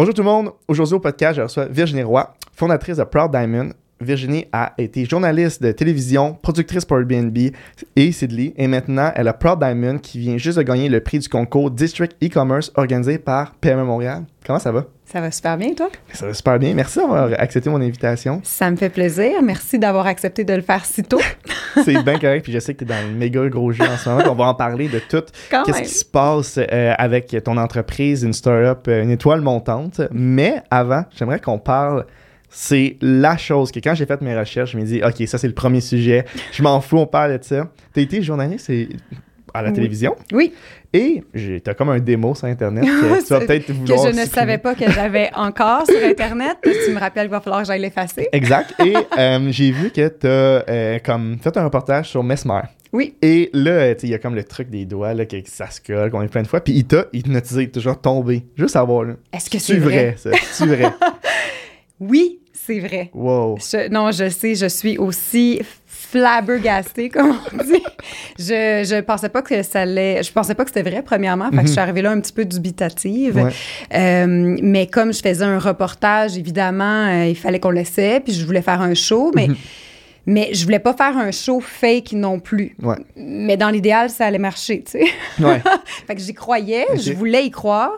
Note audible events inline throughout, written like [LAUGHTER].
Bonjour tout le monde. Aujourd'hui au podcast, je reçois Virginie Roy, fondatrice de Proud Diamond. Virginie a été journaliste de télévision, productrice pour Airbnb et Sidley. Et maintenant, elle a Proud Diamond qui vient juste de gagner le prix du concours District E-Commerce organisé par PME Montréal. Comment ça va? Ça va super bien, toi? Ça va super bien. Merci d'avoir accepté mon invitation. Ça me fait plaisir. Merci d'avoir accepté de le faire si tôt. [LAUGHS] C'est bien correct. Puis je sais que tu es dans le méga gros jeu en ce moment. On va en parler de tout. [LAUGHS] Qu'est-ce qui se passe euh, avec ton entreprise, une startup, euh, une étoile montante? Mais avant, j'aimerais qu'on parle c'est la chose que quand j'ai fait mes recherches, je me dis, OK, ça c'est le premier sujet. Je m'en fous, on parle de ça. Tu as été journaliste à la télévision? Oui. Et t'as comme un démo sur Internet que [LAUGHS] tu vas peut-être vouloir. Que je ne savais pas que j'avais [LAUGHS] encore sur Internet. tu me rappelles qu'il va falloir que j'aille l'effacer. Exact. Et euh, j'ai vu que tu as euh, comme fait un reportage sur Mesmer. Oui. Et là, il y a comme le truc des doigts, là, que ça se colle, qu'on est plein de fois. Puis il t'a hypnotisé, toujours tombé. Juste savoir, là. Est-ce que c'est vrai? C'est vrai? [LAUGHS] oui, c'est vrai. Wow. non, je sais, je suis aussi flabbergastée, [LAUGHS] comme on dit. je, je pensais pas que ça allait. Je pensais pas que c'était vrai, premièrement. Fait que je suis mhm. arrivée là un petit peu dubitative. Euh, mais comme je faisais un reportage, évidemment, euh, il fallait qu'on l'essaie. Puis je voulais faire un show, mais. Mhm. Mais je voulais pas faire un show fake non plus. Mais dans l'idéal, ça allait marcher, tu sais. Ouais. [LAUGHS] fait que j'y croyais, je voulais y croire.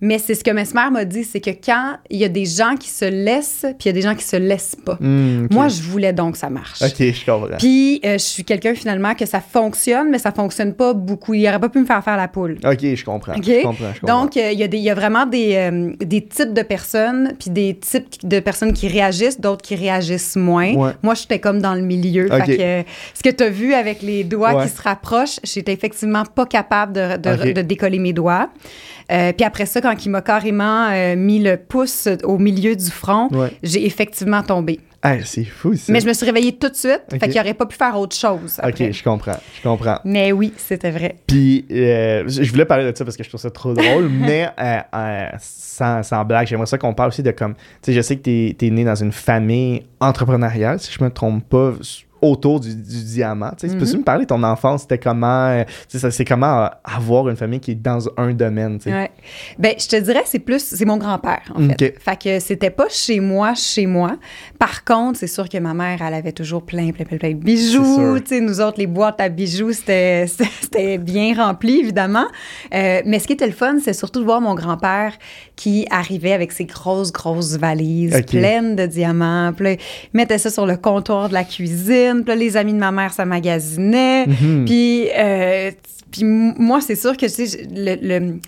Mais c'est ce que Mesmer m'a dit, c'est que quand il y a des gens qui se laissent, puis il y a des gens qui se laissent pas. Hmm, Moi, je voulais donc que ça marche. OK, je comprends. Puis euh, je suis quelqu'un finalement que ça fonctionne, mais ça fonctionne pas beaucoup. Il aurait pas pu me faire faire la poule. OK, je comprends. Je comprends, Donc, euh, il, y a y vraiment des, euh, des types de personnes, puis des types de personnes qui réagissent, d'autres qui réagissent moins. Moi, j'étais comme dans le milieu. Fait que, ce que tu as vu avec les doigts qui se rapprochent, j'étais effectivement pas capable de, de, de décoller mes doigts. Puis après ça, quand il m'a carrément euh, mis le pouce au milieu du front, j'ai effectivement tombé. Ah, c'est fou, ça. Mais je me suis réveillée tout de suite, fait qu'il aurait pas pu faire autre chose. OK, je comprends, je comprends. Mais oui, c'était vrai. Puis, euh, je voulais parler de ça parce que je trouve ça trop drôle, [LAUGHS] mais sans, sans, blague, j'aimerais ça qu'on parle aussi de comme... Tu sais, je sais que tu es, es, né dans une famille entrepreneuriale, si je me trompe pas, autour du, diamant. Tu Peux-tu mhm. me parler de ton enfance? C'était comment, euh, c'est comment euh, avoir une famille qui est dans un domaine? Ouais. Ben, je te dirais, c'est plus, c'est mon grand-père, en fait. Fait que c'était pas chez moi, chez moi. Par contre, c'est sûr que ma mère, elle avait toujours plein, plein, plein, plein de bijoux. Tu sais, nous autres, les boîtes à bijoux, c'était, [LAUGHS] c'était bien rempli, évidemment. Euh, mais ce qui était le fun, c'est surtout de voir mon grand-père qui arrivait avec ses grosses, grosses valises pleines de diamants. Puis il mettait ça sur le comptoir de la cuisine les amis de ma mère, ça magasinait. Mhm. Puis, euh, puis moi, c'est sûr que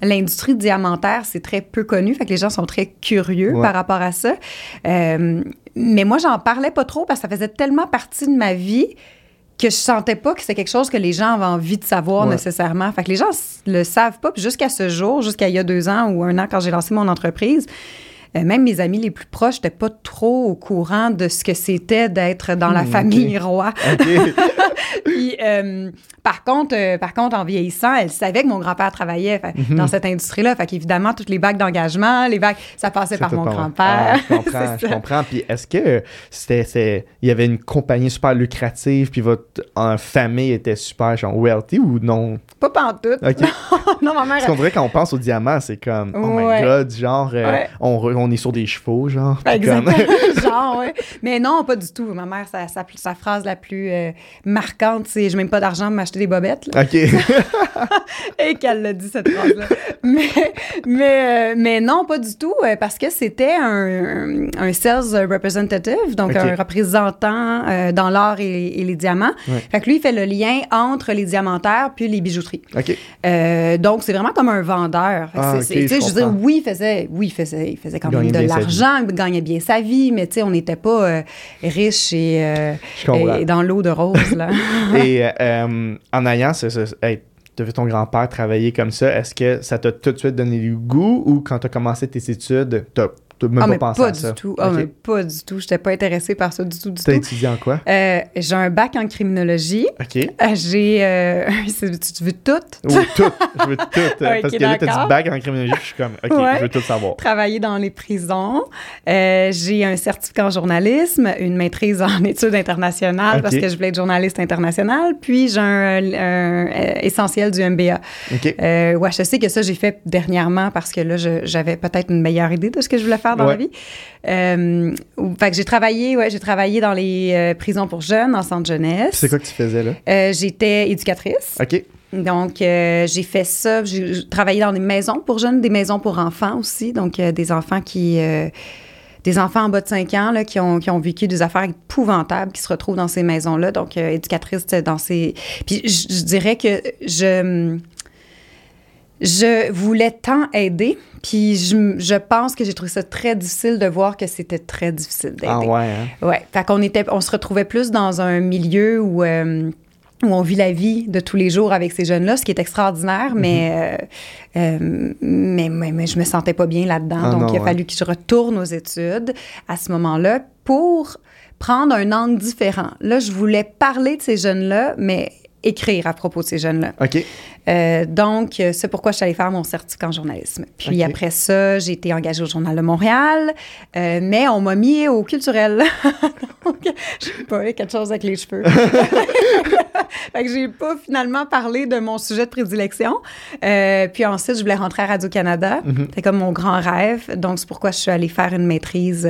l'industrie diamantaire, c'est très peu connu. Fait que les gens sont très curieux par rapport à ça. Euh, mais moi, j'en parlais pas trop parce que ça faisait tellement partie de ma vie que je sentais pas que c'est quelque chose que les gens avaient envie de savoir nécessairement. Fait que les gens le savent pas. Puis jusqu'à ce jour, jusqu'à il y a deux ans ou un an quand j'ai lancé mon entreprise, euh, même mes amis les plus proches n'étaient pas trop au courant de ce que c'était d'être dans la hmm, famille roi. [LAUGHS] [LAUGHS] Puis, euh, par contre, euh, par contre, en vieillissant, elle savait que mon grand-père travaillait mhm. dans cette industrie-là. Fait qu'évidemment, toutes les bagues d'engagement, les bagues, ça passait par mon grand-père. Ah, je [LAUGHS] comprends, je comprends. Puis est-ce que c'était, il y avait une compagnie super lucrative, puis votre famille était super, genre, wealthy ou non? Pas pantoute. OK. non, ma mère... Parce qu'on dirait quand on pense au diamant, c'est comme, oh my God, genre, on, on, est sur des chevaux, genre. Exactement. [LAUGHS] genre, ouais. Mais non, pas du tout. Ma mère, sa, sa, phrase la plus marquante, c'est « Je n'ai même pas d'argent pour m'acheter des bobettes. OK. [LAUGHS] Et qu'elle l'a dit, cette phrase-là. Mais, mais, euh, mais non, pas du tout, euh, parce que c'était un, un, sales representative, donc un représentant euh, dans l'or et, les diamants. Fait que lui, il fait le lien entre les diamantaires puis les bijouteries. OK. donc, c'est vraiment comme un vendeur. Ah, je veux dire, oui, il faisait, oui, il faisait, il faisait quand même de l'argent, il gagnait bien sa vie, mais tu sais, on n'était pas riche et, et, dans l'eau de rose, là. [LAUGHS] et en ayant ce, tu as vu ton grand-père travailler comme ça, est-ce que ça t'a tout de suite donné du goût ou quand tu as commencé tes études, tu Tu même ah, pas pensé pas à ça? Du tout. Ah, mais pas du tout. Je n'étais pas intéressée par ça du tout, du tout. Tu as étudié en quoi? Euh, j'ai un bac en criminologie. OK. Euh, j'ai... Euh, [LAUGHS] tu veux tout? Oui, tout. Je veux tout. [LAUGHS] parce que là, tu as du bac en criminologie, je suis comme, OK, je veux tout savoir. Travailler dans les prisons. j'ai un certificat en journalisme, une maîtrise en études internationales parce que je voulais être journaliste international. Puis j'ai un, essentiel du MBA. OK. ouais, je sais que ça, j'ai fait dernièrement parce que là, j'avais peut-être une meilleure idée de ce que je voulais faire dans la vie. Euh, fait que j'ai travaillé, ouais, j'ai travaillé dans les euh, prisons pour jeunes, en centre jeunesse. C'est quoi que tu faisais là? Euh, j'étais éducatrice. OK. Donc, j'ai fait ça. J'ai travaillé dans des maisons pour jeunes, des maisons pour enfants aussi. Donc, des enfants qui des enfants en bas de 5 ans là, qui, ont, qui ont vécu des affaires épouvantables, qui se retrouvent dans ces maisons-là. Donc, éducatrice dans ces... Puis je, dirais que je... Je voulais tant aider, puis je, je pense que j'ai trouvé ça très difficile de voir que c'était très difficile d'aider. Ah ouais, hein? Ouais. Fait qu'on était, on se retrouvait plus dans un milieu où, euh, où on vit la vie de tous les jours avec ces jeunes-là, ce qui est extraordinaire, mais, euh, euh, mais, mais, je me sentais pas bien là-dedans. Ah donc, il a fallu que je retourne aux études à ce moment-là pour prendre un angle différent. Là, je voulais parler de ces jeunes-là, mais écrire à propos de ces jeunes-là. OK. Euh, donc, c'est pourquoi je suis allée faire mon certificat en journalisme. Puis après ça, j'ai été engagée au Journal de Montréal, euh, mais on m'a mis au culturel. [LAUGHS] donc, je sais pas, quelque chose avec les cheveux. [LAUGHS] fait que j'ai pas finalement parlé de mon sujet de prédilection. Euh, puis ensuite, je voulais rentrer à Radio-Canada. Mm-hmm. C'était comme mon grand rêve. Donc, c'est pourquoi je suis allée faire une maîtrise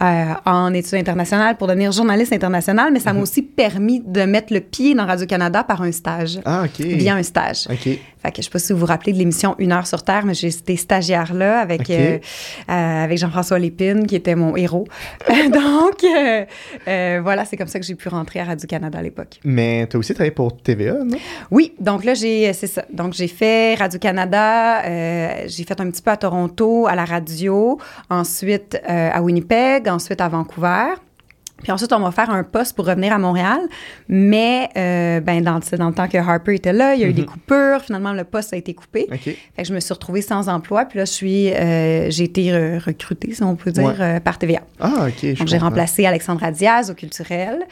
en études internationales pour devenir journaliste international. Mais ça m'a mm-hmm. aussi permis de mettre le pied dans Radio-Canada par un stage. Ah, OK. Via un stage. Fait que je sais pas si vous vous rappelez de l'émission Une heure sur Terre, mais j'ai été stagiaire là avec, euh, euh, avec Jean-François Lépine, qui était mon héros. [LAUGHS] Donc, euh, voilà, c'est comme ça que j'ai pu rentrer à Radio-Canada à l'époque. Mais tu as aussi travaillé pour TVA, non? Oui, donc là, j'ai, c'est ça. Donc, j'ai fait Radio-Canada, j'ai fait un petit peu à Toronto, à la radio, ensuite à Winnipeg, ensuite à Vancouver. Puis ensuite, on va faire un poste pour revenir à Montréal. Mais euh, ben, dans, dans le temps que Harper était là, il y a eu des mhm. coupures. Finalement, le poste a été coupé. Fait que je me suis retrouvée sans emploi. Puis là, je suis, euh, j'ai été recrutée, si on peut dire, euh, par TVA. Ah, OK. Donc, j'ai remplacé Alexandra Diaz au culturel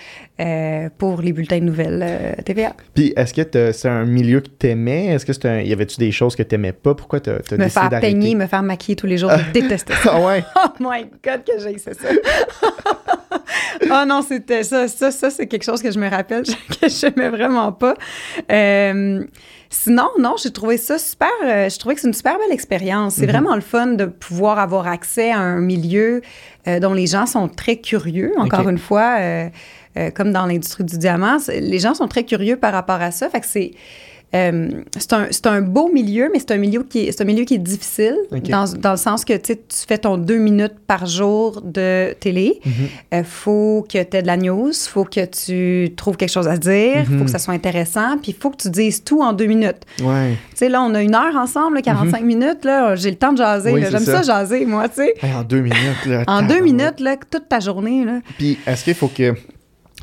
pour les bulletins de nouvelles TVA. Puis, est-ce que c'est un milieu que tu aimais? Est-ce que c'est un, y avait-tu des choses que tu n'aimais pas? Pourquoi tu as? Me faire peigner, me faire maquiller tous les jours. Je [LAUGHS] détestais ça. ah ouais? oh my God, que j'ai ça. [LAUGHS] oh [LAUGHS] non, c'était ça. Ça, ça c'est quelque chose que je me rappelle [LAUGHS] que j'aimais vraiment pas. Euh, sinon, non, j'ai trouvé ça super. Euh, je trouvais que c'est une super belle expérience. C'est mhm. vraiment le fun de pouvoir avoir accès à un milieu euh, dont les gens sont très curieux. Encore une fois, comme dans l'industrie du diamant, les gens sont très curieux par rapport à ça. Fait que c'est euh, c'est un, un, beau milieu, mais c'est un milieu qui est, un milieu qui est difficile dans, dans, le sens que tu fais ton deux minutes par jour de télé. Il mhm. euh, faut que tu aies de la news, faut que tu trouves quelque chose à dire, il faut que mhm. ça soit intéressant, puis il faut que tu dises tout en deux minutes. Ouais. Tu sais, là, on a une heure ensemble, 45 mhm. minutes, là, j'ai le temps de jaser. J'aime ça. jaser, moi, tu sais. en deux minutes, là. en deux minutes, là, toute ta journée, là. Puis est-ce qu'il faut que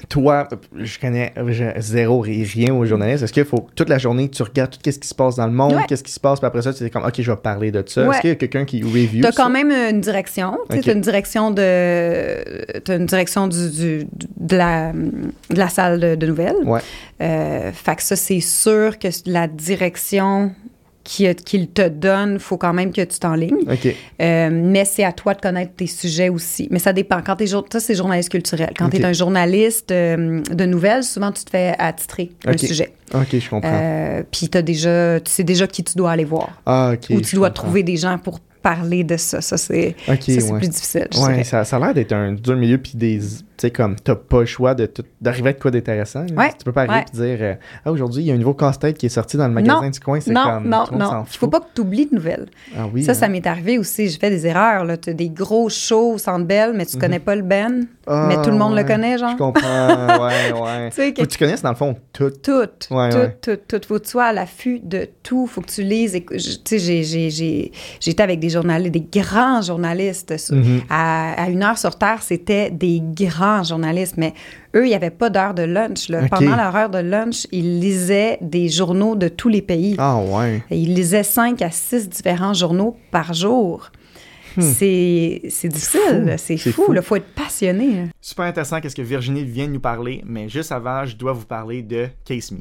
toi, je connais zéro rien aux journalistes. Est-ce qu'il faut toute la journée, tu regardes tout ce qui se passe dans le monde, qu'est-ce qui se passe, puis après ça, tu es comme, OK, je vais parler de ça. Est-ce qu'il y a quelqu'un qui review Tu as quand même une direction. Tu as une direction de. As une direction du, de, la, de la salle de, nouvelles. Ouais. Euh, fait que ça, c'est sûr que la direction qu'il te donne, il faut quand même que tu t'enlignes. Euh, mais c'est à toi de connaître tes sujets aussi. Mais ça dépend. Quand tu es, ça, c'est journaliste culturel. Quand tu es un journaliste euh, de nouvelles, souvent, tu te fais attitrer un sujet. OK, je comprends. Euh, puis déjà, tu sais déjà qui tu dois aller voir. Ah. Ou tu dois trouver des gens pour parler de ça. Ça, c'est plus difficile. Oui, ça, ça, a l'air d'être un dur milieu, puis des. Tu sais, comme, t'as pas le choix d'arriver à quoi d'intéressant. Ouais, tu peux pas arriver et dire euh, Ah, aujourd'hui, il y a un nouveau casse-tête qui est sorti dans le magasin du coin. Non, comme, non, non. Il faut pas que tu oublies de nouvelles. Ah, oui, ça, hein. ça m'est arrivé aussi. J'ai fait des erreurs. Tu as des gros shows au centre Bell, mais tu mhm. connais pas le Ben? Ah, mais tout le monde le connaît, genre? Je comprends. ouais, [LAUGHS] ouais. faut que tu connaisses, dans le fond, tout. Tout. Ouais, tout, tout, tout. Faut que tu sois à l'affût de tout. Faut que tu lises. Tu sais, j'ai été avec des journalistes, des grands journalistes. Mm-hmm. à, une heure sur Terre, c'était des grands journalistes, mais eux, il n'y avait pas d'heure de lunch. Pendant leur heure de lunch, ils lisaient des journaux de tous les pays. Ah ouais. ils lisaient cinq à six différents journaux par jour. hmm. c'est difficile, c'est fou, il faut être passionné. Super intéressant qu'est-ce que Virginie vient de nous parler, mais juste avant, je dois vous parler de Case Me.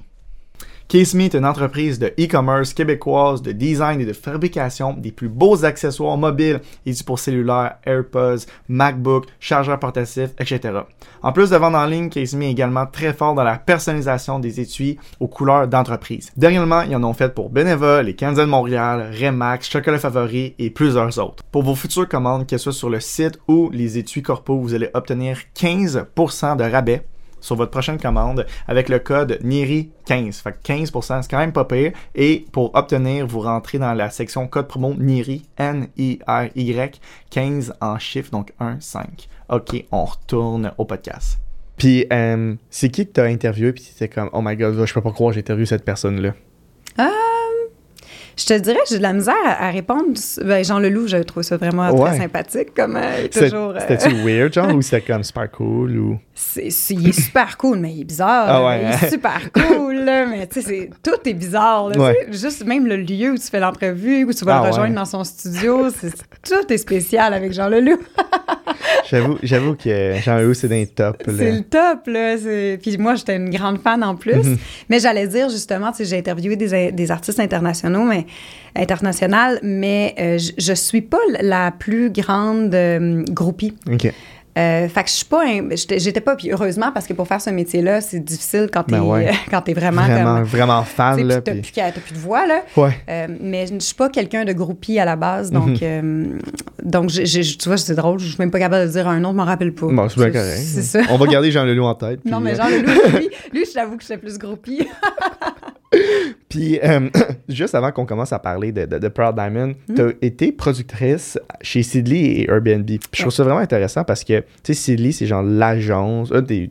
CaseMe est une entreprise de e-commerce québécoise de design et de fabrication des plus beaux accessoires mobiles et pour cellulaire, AirPods, MacBook, chargeurs portatifs, etc. En plus de vendre en ligne, CaseMe est également très fort dans la personnalisation des étuis aux couleurs d'entreprise. Dernièrement, ils en ont fait pour Beneva, les Canadiens de Montréal, Remax, Chocolat Favori et plusieurs autres. Pour vos futures commandes, qu'elles soient sur le site ou les étuis corpo, vous allez obtenir 15% de rabais sur votre prochaine commande avec le code NIRI15. Fait 15%, c'est quand même pas pire. Et pour obtenir, vous rentrez dans la section code promo NIRI, N-I-R-Y, 15 en chiffre, donc 1, 5. OK, on retourne au podcast. Puis, euh, c'est qui que tu as interviewé, puis c'était comme, oh my god, je peux pas croire que j'ai interviewé cette personne-là? Ah! Je te dirais j'ai de la misère à, répondre. Ben, Jean Leloup, je trouve ça vraiment très sympathique. Comme, euh, toujours. Euh, C'était-tu weird, genre, [LAUGHS] ou c'était comme super cool? Ou... Il est super cool, mais il est bizarre. Ah ouais, il est super cool, mais tu sais, tout est bizarre. Juste même le lieu où tu fais l'entrevue, où tu vas le ah rejoindre dans son studio, tout est spécial avec Jean Leloup. [LAUGHS] j'avoue, j'avoue que Jean Leloup, c'est d'un top. C'est le top, là. Puis moi, j'étais une grande fan en plus. Mhm. Mais j'allais dire, justement, j'ai interviewé des, des artistes internationaux, mais internationale, mais euh, je, ne suis pas la plus grande euh, groupie. OK. Euh, fait que je suis pas. J'étais pas. Puis heureusement, parce que pour faire ce métier-là, c'est difficile quand t'es ben [LAUGHS] quand es vraiment. Vraiment, vraiment fan. Là, t'as, plus, plus de voix, là. Ouais. mais je ne suis pas quelqu'un de groupie à la base. Donc, mhm. donc tu vois, c'est drôle. Je suis même pas capable de dire un nom, je m'en rappelle pas. Bon, c'est bien correct. C'est ça. On va garder Jean Leloup en tête. Non, mais Jean Leloup, lui, lui, je t'avoue que j'étais plus groupie. [LAUGHS] [LAUGHS] Puis, euh, [COUGHS] juste avant qu'on commence à parler de, de, Proud Diamond, hmm. tu as été productrice chez Sidley et Airbnb. je trouve ça vraiment intéressant parce que, tu sais, Sidley, c'est genre l'agence, un des,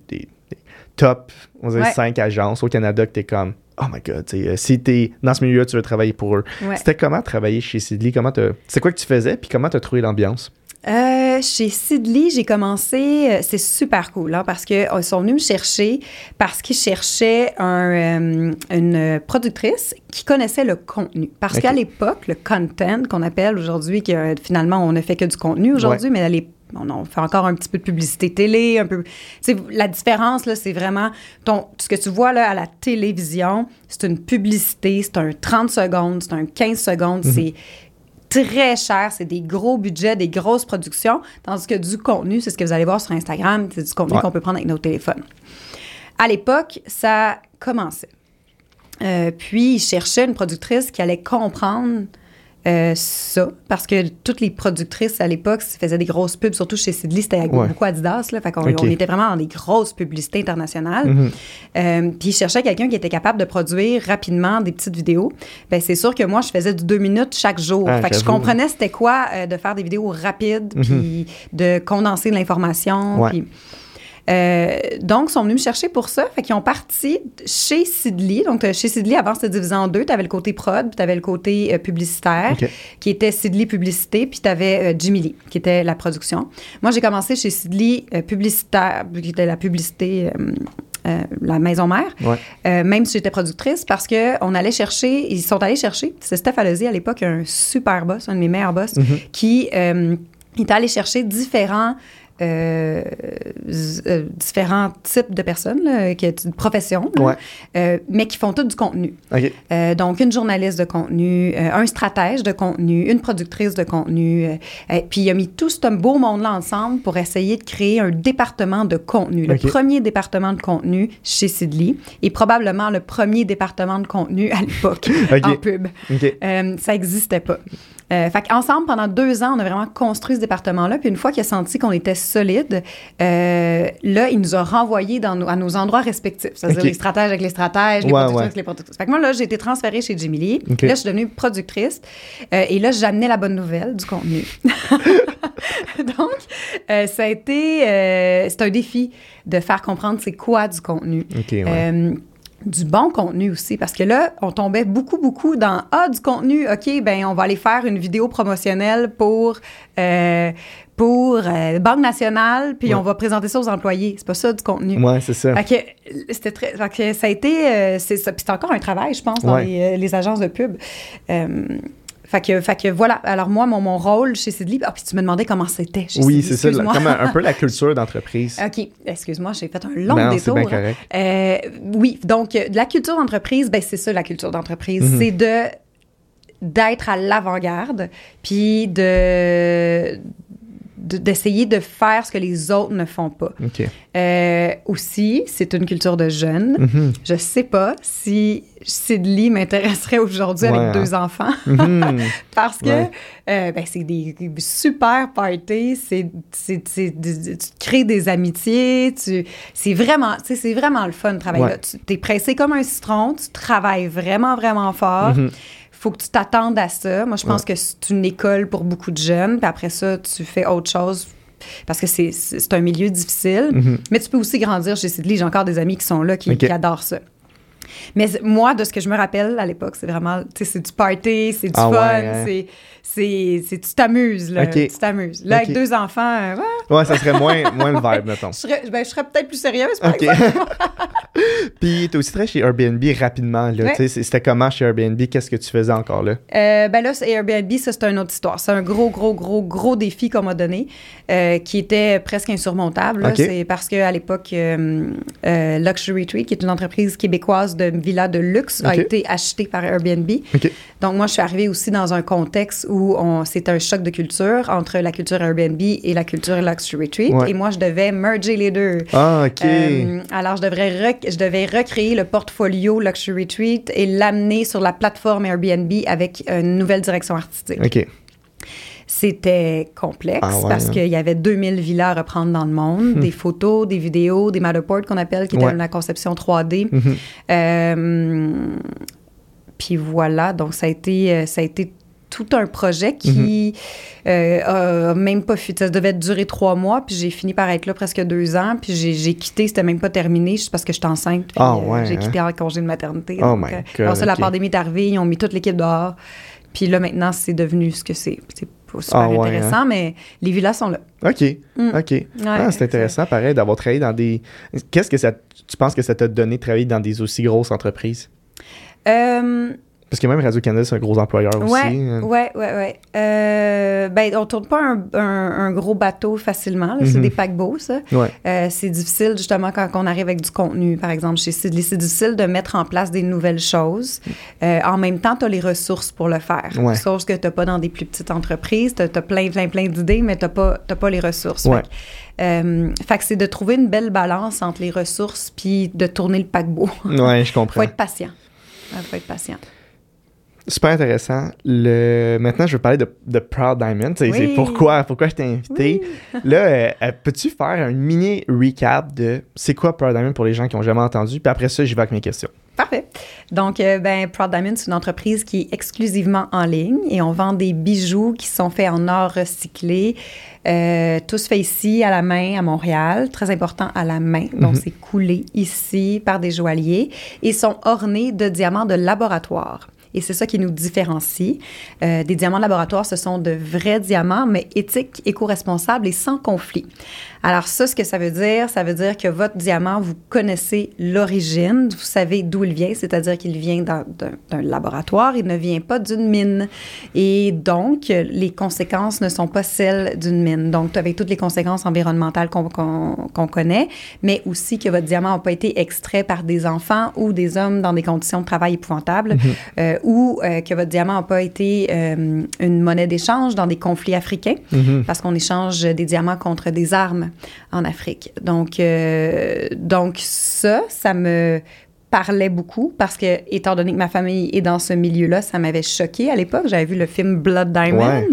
top, on dirait, cinq agences au Canada que tu es comme, oh my god, euh, si tu es dans ce milieu tu veux travailler pour eux. C'était comment travailler chez Sidley? Comment c'est quoi que tu faisais? Puis comment tu as trouvé l'ambiance? Euh, chez Sidley, j'ai commencé, euh, c'est super cool, hein, parce qu'ils euh, sont venus me chercher parce qu'ils cherchaient un, une productrice qui connaissait le contenu. Parce qu'à l'époque, le content qu'on appelle aujourd'hui, qui finalement, on ne fait que du contenu aujourd'hui, mais à l'époque, on, fait encore un petit peu de publicité télé, un peu. la différence, là, c'est vraiment ton, ce que tu vois là, à la télévision, c'est une publicité, c'est un 30 secondes, c'est un 15 secondes, mhm. c'est très cher, c'est des gros budgets, des grosses productions, tandis que du contenu, c'est ce que vous allez voir sur Instagram, c'est du contenu qu'on peut prendre avec nos téléphones. À l'époque, ça commençait. Euh, puis, ils cherchaient une productrice qui allait comprendre euh, ça, parce que toutes les productrices à l'époque faisaient des grosses pubs, surtout chez Sidley, c'était beaucoup Adidas, là, fait qu'on on était vraiment dans des grosses publicités internationales. Mm-hmm. Euh, puis ils cherchaient quelqu'un qui était capable de produire rapidement des petites vidéos. Ben, c'est sûr que moi, je faisais du deux minutes chaque jour. Ah, fait que je comprenais c'était quoi euh, de faire des vidéos rapides, mm-hmm. puis de condenser de l'information. Puis euh, donc, ils sont venus me chercher pour ça. Fait qu'ils ont parti chez Sidley. Donc, chez Sidley, avant, c'était divisé en deux. Tu avais le côté prod, puis tu avais le côté euh, publicitaire, qui était Sidley Publicité, puis tu avais euh, Jimmy Lee, qui était la production. Moi, j'ai commencé chez Sidley Publicitaire, qui était la publicité. la maison mère, même si j'étais productrice, parce qu'on allait chercher, ils sont allés chercher, c'est Steph à l'époque, un super boss, un de mes meilleurs boss, mm-hmm. qui est allé chercher différents euh, euh, différents types de personnes, là, qui est une profession, euh, mais qui font tout du contenu. donc, une journaliste de contenu, un stratège de contenu, une productrice de contenu. puis, il a mis tout ce beau monde-là ensemble pour essayer de créer un département de contenu. Le premier département de contenu chez Sidley et probablement le premier département de contenu à l'époque [LAUGHS] en pub. ça n'existait pas. Fait ensemble, pendant deux ans, on a vraiment construit ce département-là. Puis une fois qu'il a senti qu'on était solide, euh, là, il nous a renvoyés dans à nos endroits respectifs. C'est-à-dire les stratèges avec les stratèges, les producteurs avec les productrices. Fait que moi, là, j'ai été transférée chez Jimmy Lee. Là, je suis devenue productrice. Euh, et là, j'amenais la bonne nouvelle du contenu. [LAUGHS] [LAUGHS] Donc, ça a été... c'est un défi de faire comprendre c'est quoi du contenu. Okay, du bon contenu aussi parce que là on tombait beaucoup beaucoup dans ah du contenu ok ben on va aller faire une vidéo promotionnelle pour euh, pour euh, Banque nationale puis on va présenter ça aux employés c'est pas ça du contenu ouais c'est ça c'était très ça a été euh, c'est ça puis c'est encore un travail je pense dans les, les, agences de pub Fait que, fait que voilà. Alors moi, mon, mon rôle chez Sidley, ah, puis tu me demandais comment c'était chez Oui, c'est ça, comme un, peu la [LAUGHS] culture d'entreprise. OK, excuse-moi, j'ai fait un long non, détour. Bien correct. Euh, oui, donc la culture d'entreprise, ben c'est ça la culture d'entreprise, mm-hmm. c'est de d'être à l'avant-garde, puis de d'essayer de, faire ce que les autres ne font pas. Euh, aussi, c'est une culture de jeunes. Mm-hmm. Je sais pas si Sidley m'intéresserait aujourd'hui avec hein. deux enfants. Mm-hmm. [LAUGHS] Parce que euh, ben, c'est des super parties, c'est, tu crées des amitiés, tu, c'est vraiment, c'est vraiment le fun de travailler là. Tu es pressé comme un citron, tu travailles vraiment, vraiment fort. Mm-hmm faut que tu t'attendes à ça. Moi, je pense que c'est une école pour beaucoup de jeunes. Puis après ça, tu fais autre chose parce que c'est un milieu difficile. Mm-hmm. Mais tu peux aussi grandir chez Sidley. J'ai encore des amis qui sont là, qui, qui adorent ça. Mais moi, de ce que je me rappelle à l'époque, c'est vraiment, tu sais, c'est du party, c'est du ah fun, hein. c'est, c'est tu t'amuses, là. Tu t'amuses. Là, avec deux enfants, euh, ouais. ça serait moins, moins le vibe, [LAUGHS] mettons. Je serais, ben, je serais peut-être plus sérieuse, par exemple. [LAUGHS] Puis, t'es aussi très chez Airbnb rapidement, là. C'était comment chez Airbnb? Qu'est-ce que tu faisais encore là? Euh, ben là, Airbnb, ça, c'est une autre histoire. C'est un gros, gros, gros, gros défi qu'on m'a donné, euh, qui était presque insurmontable. C'est parce qu'à l'époque, euh, Luxury Tree, qui est une entreprise québécoise de villas de luxe, a été achetée par Airbnb. Donc, moi, je suis arrivée aussi dans un contexte où c'est un choc de culture entre la culture Airbnb et la culture Luxury Retreat. Et moi, je devais merger les deux. Ah, OK. Euh, alors, je, devrais je devais recréer le portfolio Luxury Retreat et l'amener sur la plateforme Airbnb avec une nouvelle direction artistique. OK. C'était complexe ah parce hein. qu'il y avait 2000 villas à reprendre dans le monde, hmm. des photos, des vidéos, des Matterport qu'on appelle, qui étaient la conception 3D. Mm-hmm. euh, puis voilà, donc ça a été, euh, ça a été tout un projet qui mhm. euh, a même pas fui. Ça devait durer trois mois, puis j'ai fini par être là presque deux ans, puis j'ai quitté, c'était même pas terminé, juste parce que j'étais enceinte. Ah, euh, j'ai quitté hein? en congé de maternité. Oh my euh, God, alors ça, la pandémie est arrivée, ils ont mis toute l'équipe dehors. Puis là, maintenant, c'est devenu ce que c'est. C'est pas super ah, intéressant, hein? mais les villas sont là. OK. Mm. OK. ah, c'est intéressant, pareil, d'avoir travaillé dans des. Qu'est-ce que ça. Tu penses que ça t'a donné de travailler dans des aussi grosses entreprises? Euh parce que même Radio-Canada, c'est un gros employeur aussi. Oui, oui, oui. Euh, ben, on tourne pas un, un, gros bateau facilement. C'est mhm. des paquebots, ça. Ouais. Euh, c'est difficile, justement, quand on arrive avec du contenu, par exemple, chez Sidley. C'est difficile de mettre en place des nouvelles choses. Euh, en même temps, tu as les ressources pour le faire. Ouais. Sauf que tu n'as pas dans des plus petites entreprises. Tu as, plein, plein, plein d'idées, mais tu n'as pas, pas les ressources. Ouais. Euh, fait que c'est de trouver une belle balance entre les ressources puis de tourner le paquebot. Oui, je comprends. [LAUGHS] faut être patient. Il faut être patient. Super intéressant. Le... Maintenant, je veux parler de, de Proud Diamond. C'est pourquoi, pourquoi je t'ai invité. Là, euh, euh, peux-tu faire un mini recap de c'est quoi Proud Diamond pour les gens qui n'ont jamais entendu? Puis après ça, j'y vais avec mes questions. Parfait. Donc, euh, ben, Proud Diamond, c'est une entreprise qui est exclusivement en ligne et on vend des bijoux qui sont faits en or recyclé, tous faits ici à la main à Montréal, très important à la main. Donc, mhm. c'est coulé ici par des joailliers et sont ornés de diamants de laboratoire. Et c'est ça qui nous différencie. Euh, des diamants de laboratoire, ce sont de vrais diamants, mais éthiques, éco-responsables et sans conflit. Alors ça, ce que ça veut dire, ça veut dire que votre diamant, vous connaissez l'origine, vous savez d'où il vient, c'est-à-dire qu'il vient d'un laboratoire, il ne vient pas d'une mine. Et donc, les conséquences ne sont pas celles d'une mine. Donc, avec toutes les conséquences environnementales qu'on connaît, mais aussi que votre diamant n'a pas été extrait par des enfants ou des hommes dans des conditions de travail épouvantables, mm-hmm. euh, ou euh, que votre diamant n'a pas été euh, une monnaie d'échange dans des conflits africains, mm-hmm. parce qu'on échange des diamants contre des armes en Afrique. Donc, euh, donc ça, ça me parlait beaucoup parce que, étant donné que ma famille est dans ce milieu-là, ça m'avait choqué à l'époque. J'avais vu le film Blood Diamond.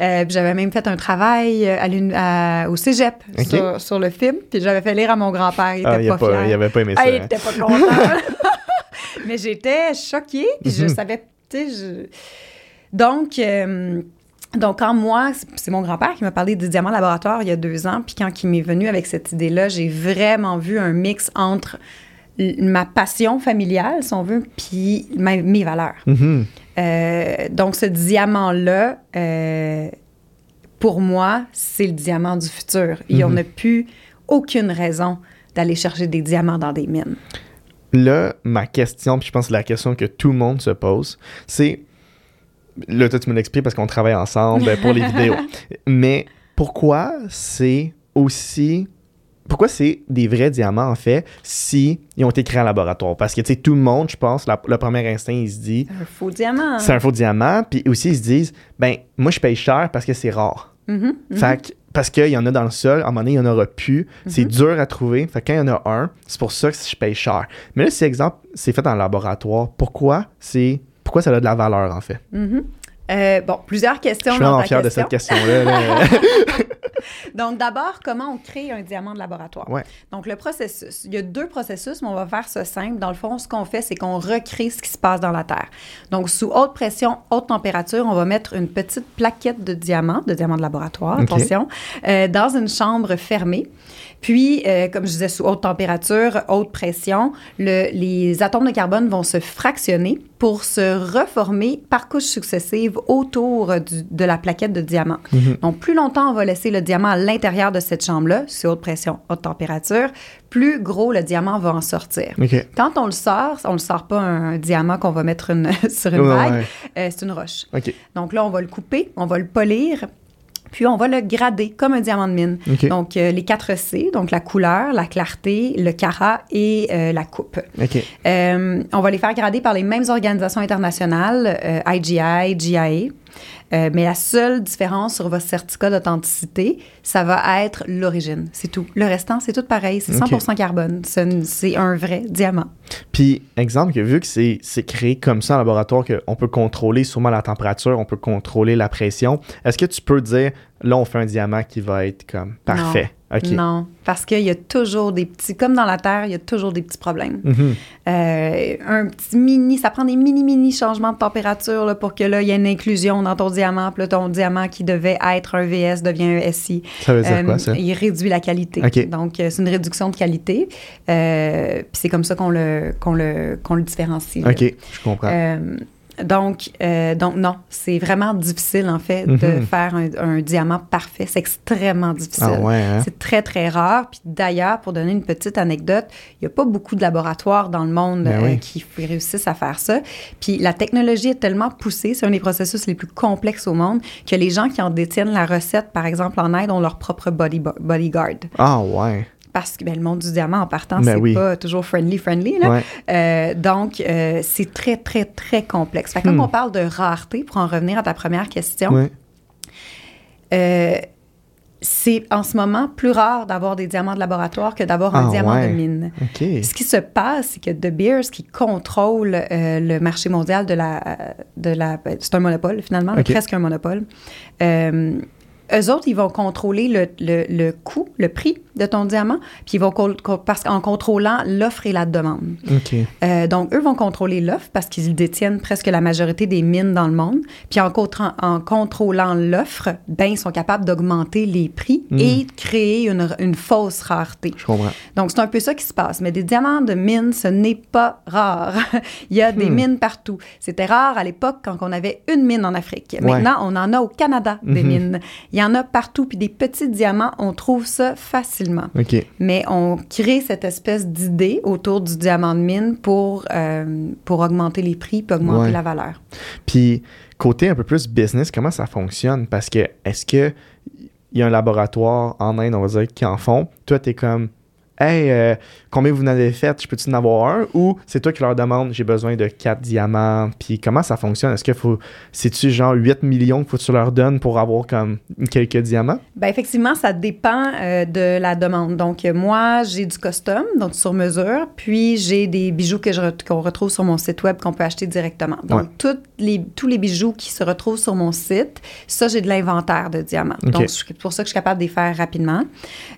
Euh, j'avais même fait un travail à au cégep sur, le film. Puis j'avais fait lire à mon grand-père. Il était ah, pas, fier. Il avait pas aimé ah, ça. il était pas content. [LAUGHS] Mais j'étais choquée. Puis je mhm. savais, tu sais, Donc, euh, donc, quand moi, c'est mon grand-père qui m'a parlé du diamant laboratoire il y a deux ans, puis quand il m'est venu avec cette idée-là, j'ai vraiment vu un mix entre ma passion familiale, si on veut, puis mes valeurs. Mm-hmm. Euh, donc, ce diamant-là, euh, pour moi, c'est le diamant du futur. Il n'y en a plus aucune raison d'aller chercher des diamants dans des mines. Là, ma question, puis je pense que c'est la question que tout le monde se pose, c'est là, toi, tu me l'expliques parce qu'on travaille ensemble pour les [LAUGHS] vidéos. Mais pourquoi c'est aussi pourquoi c'est des vrais diamants, en fait, si ils ont été créés en laboratoire? Parce que, tu sais, tout le monde, je pense, le premier instinct, il se dit... C'est un faux diamant. C'est un faux diamant. Puis aussi, ils se disent, ben, moi, je paye cher parce que c'est rare. Mm-hmm, mm-hmm. Fait que, parce qu'il y en a dans le sol, à un moment donné, il n'y en aura plus. C'est mm-hmm. dur à trouver. Fait que quand il y en a un, c'est pour ça que je paye cher. Mais là, si, exemple, c'est fait en laboratoire, pourquoi c'est... Pourquoi ça a de la valeur, en fait? Euh, bon, plusieurs questions. Je suis vraiment fier de cette question-là. [LAUGHS] Donc, d'abord, comment on crée un diamant de laboratoire? Donc, le processus. Il y a deux processus, mais on va faire ça simple. Dans le fond, ce qu'on fait, c'est qu'on recrée ce qui se passe dans la Terre. Donc, sous haute pression, haute température, on va mettre une petite plaquette de diamant, de diamant de laboratoire, attention, euh, dans une chambre fermée. Puis, euh, comme je disais, sous haute température, haute pression, les atomes de carbone vont se fractionner pour se reformer par couches successives autour de la plaquette de diamant. Mhm. Donc, plus longtemps on va laisser le diamant à l'intérieur de cette chambre-là, sous haute pression, haute température, plus gros le diamant va en sortir. Quand on le sort, on ne sort pas un diamant qu'on va mettre [LAUGHS] sur une bague, euh, c'est une roche. Donc là, on va le couper, on va le polir, puis on va le grader comme un diamant de mine. Donc euh, les quatre C, donc la couleur, la clarté, le carat et euh, la coupe. Euh, on va les faire grader par les mêmes organisations internationales, IGI, GIA. Euh, mais la seule différence sur votre certificat d'authenticité, ça va être l'origine. C'est tout. Le restant, c'est tout pareil. C'est 100% carbone. C'est un vrai diamant. Puis, exemple, vu que c'est créé comme ça en laboratoire, qu'on peut contrôler sûrement la température, on peut contrôler la pression, est-ce que tu peux dire, là, on fait un diamant qui va être comme parfait? Non, parce qu'il y a toujours des petits, comme dans la Terre, il y a toujours des petits problèmes. Mhm. Euh, un petit mini, ça prend des mini-mini changements de température là, pour que là, il y ait une inclusion dans ton diamant. Puis là, ton diamant qui devait être un VS devient un SI. Ça veut dire quoi, ça? Euh, il réduit la qualité. Donc, euh, c'est une réduction de qualité. puis c'est comme ça qu'on le, qu'on le, qu'on le différencie. OK, je comprends. Donc, euh, donc non, c'est vraiment difficile, en fait, de mhm. faire un, diamant parfait. C'est extrêmement difficile. Ah hein? C'est très, très rare. Puis d'ailleurs, pour donner une petite anecdote, il n'y a pas beaucoup de laboratoires dans le monde ben euh, qui réussissent à faire ça. Puis la technologie est tellement poussée, c'est un des processus les plus complexes au monde, que les gens qui en détiennent la recette, par exemple, en aide, ont leur propre body, bodyguard. Ah ouais parce que ben, le monde du diamant, en partant, ben c'est pas toujours friendly-friendly. Euh, donc, euh, c'est très, très, très complexe. Fait hmm. on parle de rareté, pour en revenir à ta première question, euh, c'est en ce moment plus rare d'avoir des diamants de laboratoire que d'avoir un ah, diamant de mine. Ce qui se passe, c'est que De Beers, qui contrôle le marché mondial de la... De la ben, c'est un monopole, finalement, presque un monopole eux autres, ils vont contrôler le, le, le, coût, le prix de ton diamant, puis ils vont parce qu'en contrôlant l'offre et la demande. Euh, donc, eux vont contrôler l'offre parce qu'ils détiennent presque la majorité des mines dans le monde. Puis en, en contrôlant l'offre, ben, ils sont capables d'augmenter les prix hmm. et créer une, une, fausse rareté. Je comprends. Donc, c'est un peu ça qui se passe. Mais des diamants de mine, ce n'est pas rare. [LAUGHS] Il y a des hmm. mines partout. C'était rare à l'époque quand on avait une mine en Afrique. Maintenant, on en a au Canada des mhm. mines. Il y en a partout. Puis des petits diamants, on trouve ça facilement. Mais on crée cette espèce d'idée autour du diamant de mine pour, euh, pour augmenter les prix puis augmenter la valeur. Puis, côté un peu plus business, comment ça fonctionne? Parce que, est-ce que il y a un laboratoire en Inde, on va dire, qui en font? Toi, tu es comme Hey, euh, combien vous en avez fait? Je peux-tu en avoir un? Ou c'est toi qui leur demande J'ai besoin de 4 diamants. Puis comment ça fonctionne? Est-ce que faut. C'est-tu genre 8 millions qu'il faut que tu leur donnes pour avoir comme quelques diamants? Ben effectivement, ça dépend euh, de la demande. Donc, moi, j'ai du custom, donc sur mesure. Puis j'ai des bijoux que je qu'on retrouve sur mon site web qu'on peut acheter directement. Donc, les, tous les bijoux qui se retrouvent sur mon site, ça, j'ai de l'inventaire de diamants. Donc, c'est pour ça que je suis capable de les faire rapidement.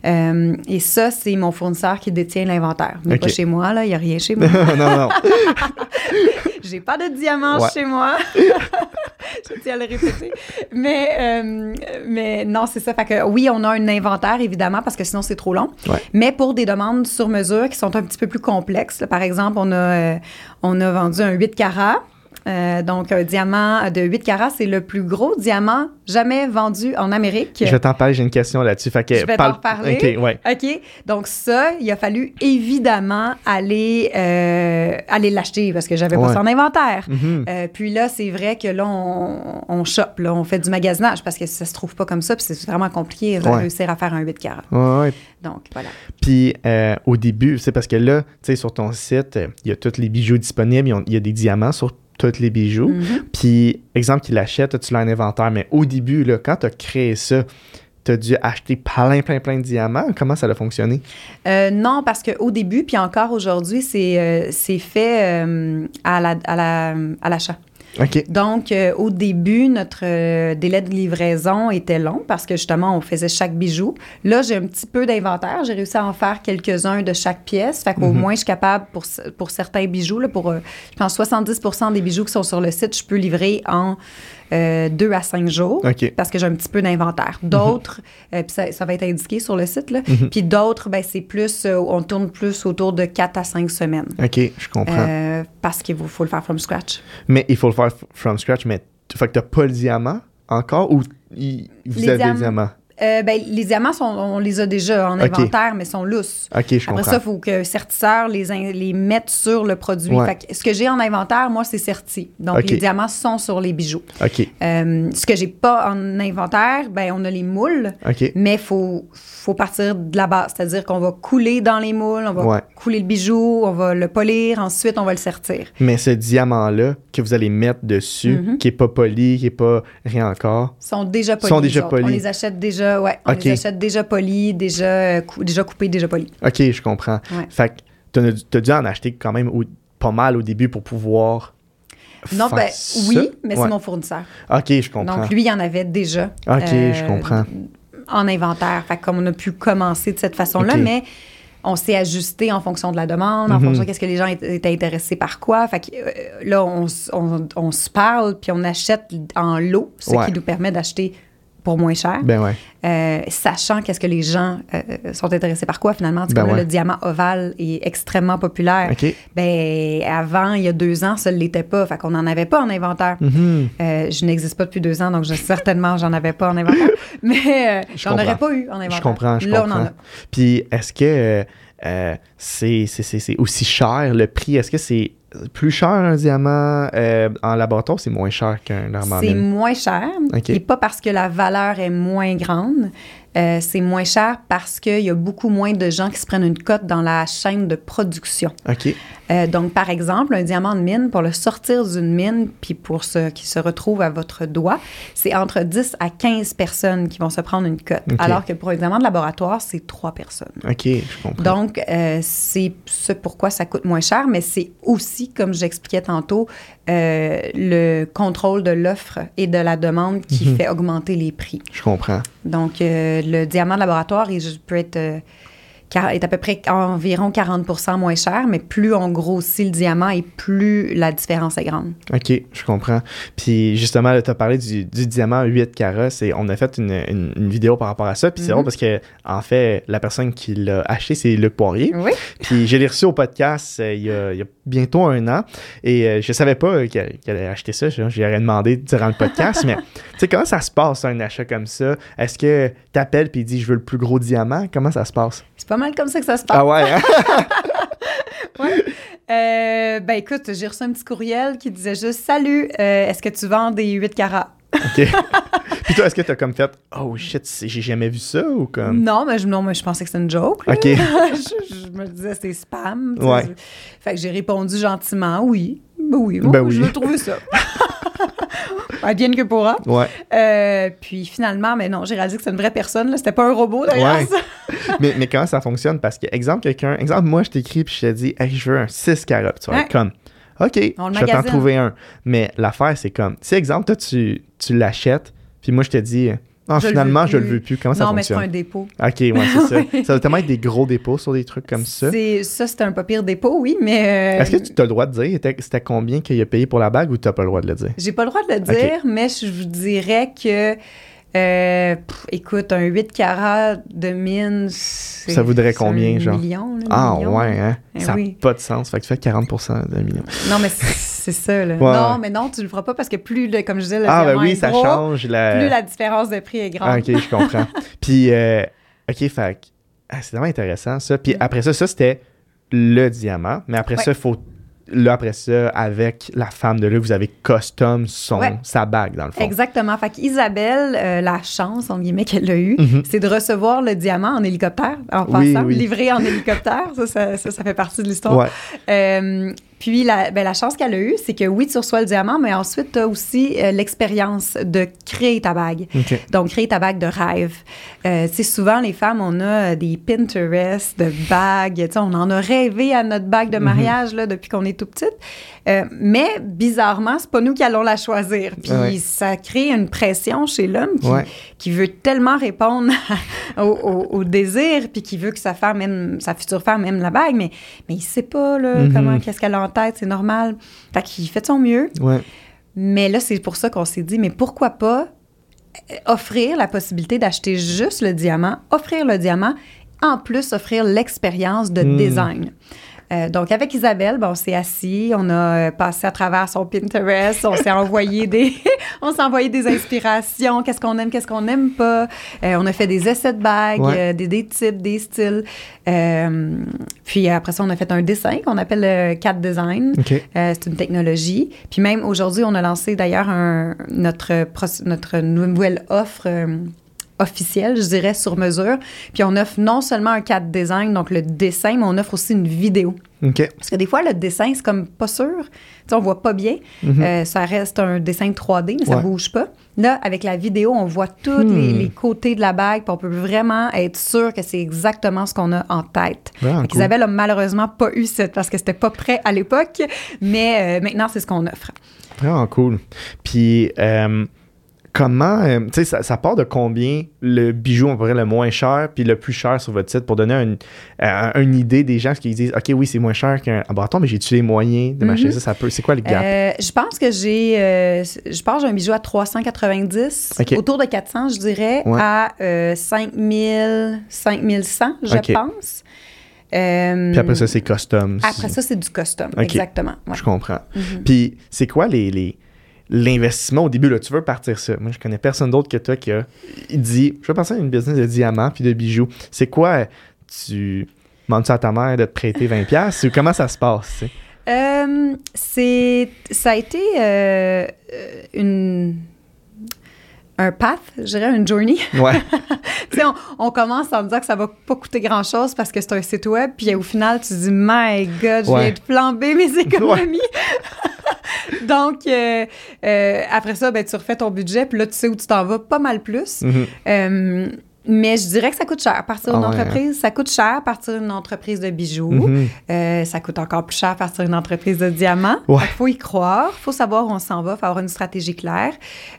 Euh, et ça, c'est mon fournisseur qui détient l'inventaire. Mais pas chez moi, là, il n'y a rien chez [LAUGHS] moi. non, non. [LAUGHS] J'ai pas de diamants chez moi. [LAUGHS] je tiens à le répéter. Mais, euh, mais non, c'est ça. Fait que oui, on a un inventaire, évidemment, parce que sinon, c'est trop long. Mais pour des demandes sur mesure qui sont un petit peu plus complexes, par exemple, on a, euh, on a vendu un 8 carats Euh, donc, un diamant de 8 carats, c'est le plus gros diamant jamais vendu en Amérique. Je t'en parler, j'ai une question là-dessus. je vais t'en parler. OK, ouais. OK. Donc, ça, il a fallu évidemment aller, euh, aller l'acheter parce que j'avais pas son inventaire. Mm-hmm. Euh, puis là, c'est vrai que là, on, on chope, là, on fait du magasinage parce que ça se trouve pas comme ça, puis c'est vraiment compliqué de réussir à faire un 8 carats. Ouais, Donc, voilà. Puis, au début, c'est parce que là, tu sais, sur ton site, il y a tous les bijoux disponibles, il y a des diamants sur tous les bijoux. Mm-hmm. Puis, exemple qu'il achète, tu l'as un inventaire, mais au début, là, quand tu as créé ça, tu as dû acheter plein, plein, plein de diamants. Comment ça a fonctionné? Euh, non, parce qu'au début, puis encore aujourd'hui, c'est euh, fait euh, à l'achat. La, à la, donc, euh, au début, notre euh, délai de livraison était long parce que justement, on faisait chaque bijou. Là, j'ai un petit peu d'inventaire. J'ai réussi à en faire quelques-uns de chaque pièce. Fait qu'au mhm. moins, je suis capable, pour, pour certains bijoux, là, pour, euh, je pense, 70% des bijoux qui sont sur le site, je peux livrer en euh, deux à cinq jours parce que j'ai un petit peu d'inventaire. Mhm. D'autres, euh, puis ça, va être indiqué sur le site, là. Mhm. Puis d'autres, ben, c'est plus, euh, on tourne plus autour de quatre à cinq semaines. OK, je comprends. parce qu'il faut le faire from scratch. Mais il faut le faire from scratch, mais fait que t'as pas le diamant encore ou vous avez le diamant? Euh, ben, les diamants, sont, on les a déjà en inventaire, mais sont lousses. Après ça, il faut que certisseur les, les mette sur le produit. ce que j'ai en inventaire, moi, c'est certi. Donc, les diamants sont sur les bijoux. Euh, ce que j'ai pas en inventaire, ben, on a les moules, mais il faut, faut partir de la base. C'est-à-dire qu'on va couler dans les moules, on va couler le bijou, on va le polir, ensuite, on va le sertir. Mais ce diamant-là que vous allez mettre dessus, mm-hmm. qui n'est pas poli, qui n'est pas rien encore... sont déjà polis. Sont déjà polis. On les achète déjà ouais. On les achète déjà polis, déjà, déjà coupés, déjà polis. OK, je comprends. Fait que tu as, dû en acheter quand même pas mal au début pour pouvoir. Non, ben oui, mais c'est mon fournisseur. OK, je comprends. Donc lui, il en avait déjà. OK, je euh, comprends. En inventaire. Fait comme on a pu commencer de cette façon-là, mais on s'est ajusté en fonction de la demande, en mhm. fonction de qu'est-ce que les gens étaient intéressés par quoi. Fait que euh, là, on, on, se parle, puis on achète en lot, ce qui nous permet d'acheter pour moins cher. Ben ouais. Euh, sachant qu'est-ce que les gens euh, sont intéressés par quoi finalement? Ben le diamant ovale est extrêmement populaire. Ben avant, il y a deux ans, ça ne l'était pas. Fait qu'on n'en avait pas en inventaire. Mm-hmm. Euh, je n'existe pas depuis deux ans, donc je, certainement, j'en avais pas en inventaire. [LAUGHS] Mais j'en aurais pas eu en inventaire. Je comprends, je Là, on en a. Puis est-ce que c'est aussi cher le prix? Est-ce que c'est plus cher un diamant euh, en laboratoire, c'est moins cher qu'un arme C'est moins cher. Et pas parce que la valeur est moins grande, euh, c'est moins cher parce qu'il y a beaucoup moins de gens qui se prennent une cote dans la chaîne de production. OK. Euh, donc, par exemple, un diamant de mine, pour le sortir d'une mine, puis pour ce qui se retrouve à votre doigt, c'est entre 10 à 15 personnes qui vont se prendre une cote. Alors que pour un diamant de laboratoire, c'est 3 personnes. OK, je comprends. Donc, euh, c'est ce pourquoi ça coûte moins cher, mais c'est aussi, comme j'expliquais tantôt, le contrôle de l'offre et de la demande qui mhm. fait augmenter les prix. Je comprends. Donc, le diamant de laboratoire, il peut être euh, est à peu près environ 40 moins cher, mais plus on grossit le diamant et plus la différence est grande. OK, je comprends. Puis justement, tu as parlé du, diamant 8 carats et on a fait une, vidéo par rapport à ça. Puis c'est drôle mhm. parce que, en fait, la personne qui l'a acheté, c'est Luc Poirier. Oui. Puis je l'ai reçu au podcast euh, il, y a, bientôt un an et euh, je savais pas qu'elle allait acheter ça. Je lui demandé durant le podcast, [LAUGHS] mais tu sais, comment ça se passe un achat comme ça? Est-ce que tu appelles et dis je veux le plus gros diamant? Comment ça se passe? C'est pas mal comme ça que ça se passe. Ah ouais? Hein? [LAUGHS] ouais. Euh, ben écoute, j'ai reçu un petit courriel qui disait juste Salut, euh, est-ce que tu vends des 8 carats? OK. [LAUGHS] Puis toi, est-ce que tu as comme fait Oh shit, j'ai jamais vu ça ou comme? Non, mais je, non, mais je pensais que c'était une joke. OK. [LAUGHS] je, me disais c'est spam. Ouais. Fait que j'ai répondu gentiment Oui. Ben oui, ben oui. je veux trouver ça. [LAUGHS] bien que pourra. Ouais. Euh, puis finalement, mais non, j'ai réalisé que c'était une vraie personne. C'était pas un robot d'ailleurs. [LAUGHS] mais, mais comment ça fonctionne? Parce que, exemple, quelqu'un, exemple, moi, je t'écris puis je te dis, hey, je veux un 6 carottes. Tu vas comme, OK, je vais t'en trouver un. Mais l'affaire, c'est comme, si, exemple, toi, tu, tu l'achètes, puis moi, je te dis, ah, finalement, je le veux plus. Comment ça fonctionne? Non, mais c'est un dépôt. OK, ouais, c'est ça. [LAUGHS] Ça doit tellement être des gros dépôts sur des trucs comme ça. Ça, c'est un pas pire dépôt, oui, mais... Euh, Est-ce que tu as le droit de dire c'était combien qu'il a payé pour la bague ou tu n'as pas le droit de le dire? J'ai pas le droit de le dire, mais je vous dirais que... Euh, écoute, un 8 carats de mine, Ça voudrait combien, un genre? Million, ah, ouais, hein? Eh ça n'a pas de sens. Fait que tu fais 40% de million. Non, mais C'est ça, là. Non, mais non, tu le feras pas parce que plus, comme je disais, le ah, ben oui, ça change. La... Plus la différence de prix est grande. Ah, OK, je comprends. [LAUGHS] Puis, euh, OK, fait ah, c'est vraiment intéressant, ça. Puis mm. après ça, ça, c'était le diamant. Mais après ça, il faut là, après ça, avec la femme de là, vous avez custom son, sa bague, dans le fond. Exactement. Fait qu'Isabelle, euh, la chance, en guillemets, qu'elle a eue, mhm. c'est de recevoir le diamant en hélicoptère, en passant, livré en hélicoptère. Ça ça, ça, fait partie de l'histoire. Euh, puis la, ben, la chance qu'elle a eue, c'est que oui, tu reçois le diamant, mais ensuite, tu as aussi euh, l'expérience de créer ta bague. Donc, créer ta bague de rêve. Euh, sais, souvent, les femmes, on a des Pinterest de bagues. Tu sais, on en a rêvé à notre bague de mhm. mariage là, depuis qu'on est tout petite. Euh, mais bizarrement, c'est pas nous qui allons la choisir. Puis ça crée une pression chez l'homme qui, qui, veut tellement répondre [LAUGHS] au, désir, puis qui veut que sa femme même sa future femme aime la bague, mais, mais il sait pas là, mhm. comment, qu'est-ce qu'elle a tête, c'est normal. Fait qu'il fait de son mieux. Mais là, c'est pour ça qu'on s'est dit, mais pourquoi pas euh, offrir la possibilité d'acheter juste le diamant, offrir le diamant, en plus offrir l'expérience de hmm. design. Euh, donc, avec Isabelle, bon, on s'est assis, on a euh, passé à travers son Pinterest, on s'est envoyé [LAUGHS] des, [LAUGHS] on s'est envoyé des inspirations, qu'est-ce qu'on aime, qu'est-ce qu'on n'aime pas. Euh, on a fait des essais de bagues, des, des, types, des styles. puis après ça, on a fait un dessin qu'on appelle le CAD Design. c'est une technologie. Puis même aujourd'hui, on a lancé d'ailleurs notre, notre nouvelle offre officiel, je dirais, sur mesure. Puis on offre non seulement un cadre design, donc le dessin, mais on offre aussi une vidéo. Parce que des fois, le dessin, c'est comme pas sûr. Sais, on voit pas bien. Mhm. Euh, ça reste un dessin 3D, mais ça bouge pas. Là, avec la vidéo, on voit tous les, hmm. côtés de la bague, puis on peut vraiment être sûr que c'est exactement ce qu'on a en tête. Isabelle a malheureusement pas eu cette, parce que c'était pas prêt à l'époque, mais euh, maintenant, c'est ce qu'on offre. Vraiment cool. Puis, euh, comment, euh, tu sais, ça, part de combien le bijou, on pourrait le moins cher, puis le plus cher sur votre site pour donner une, une idée des gens qui disent, OK, oui, c'est moins cher qu'un bâton, mais j'ai-tu les moyens de m'acheter mhm. ça? Ça peut, c'est quoi le gap? Euh, je pense que j'ai, euh, je pense j'ai un bijou à 390, autour de 400, je dirais, à 5000, 5100, je pense. puis après ça, c'est custom. Après ça, c'est du custom, exactement. Je comprends. Mhm. Puis c'est quoi les, les l'investissement au début, là, tu veux partir ça. Moi, je connais personne d'autre que toi qui a dit Je veux à une business de diamants puis de bijoux. C'est quoi Tu demandes à ta mère de te prêter 20$ ou comment ça se passe? Euh, ça a été euh, une un path, je dirais, une journey. Ouais. [LAUGHS] sais, on, commence en disant que ça va pas coûter grand-chose parce que c'est un site web, puis au final, tu te dis, my God, je viens de flamber mes économies. [LAUGHS] Donc, euh, euh, après ça, ben, tu refais ton budget, puis là, tu sais où tu t'en vas pas mal plus. Mm-hmm. Euh, mais je dirais que ça coûte cher partir d'une ah entreprise. Ça coûte cher partir d'une entreprise de bijoux. Mm-hmm. ça coûte encore plus cher partir d'une entreprise de diamants. Il faut y croire. Il faut savoir où on s'en va. Il faut avoir une stratégie claire.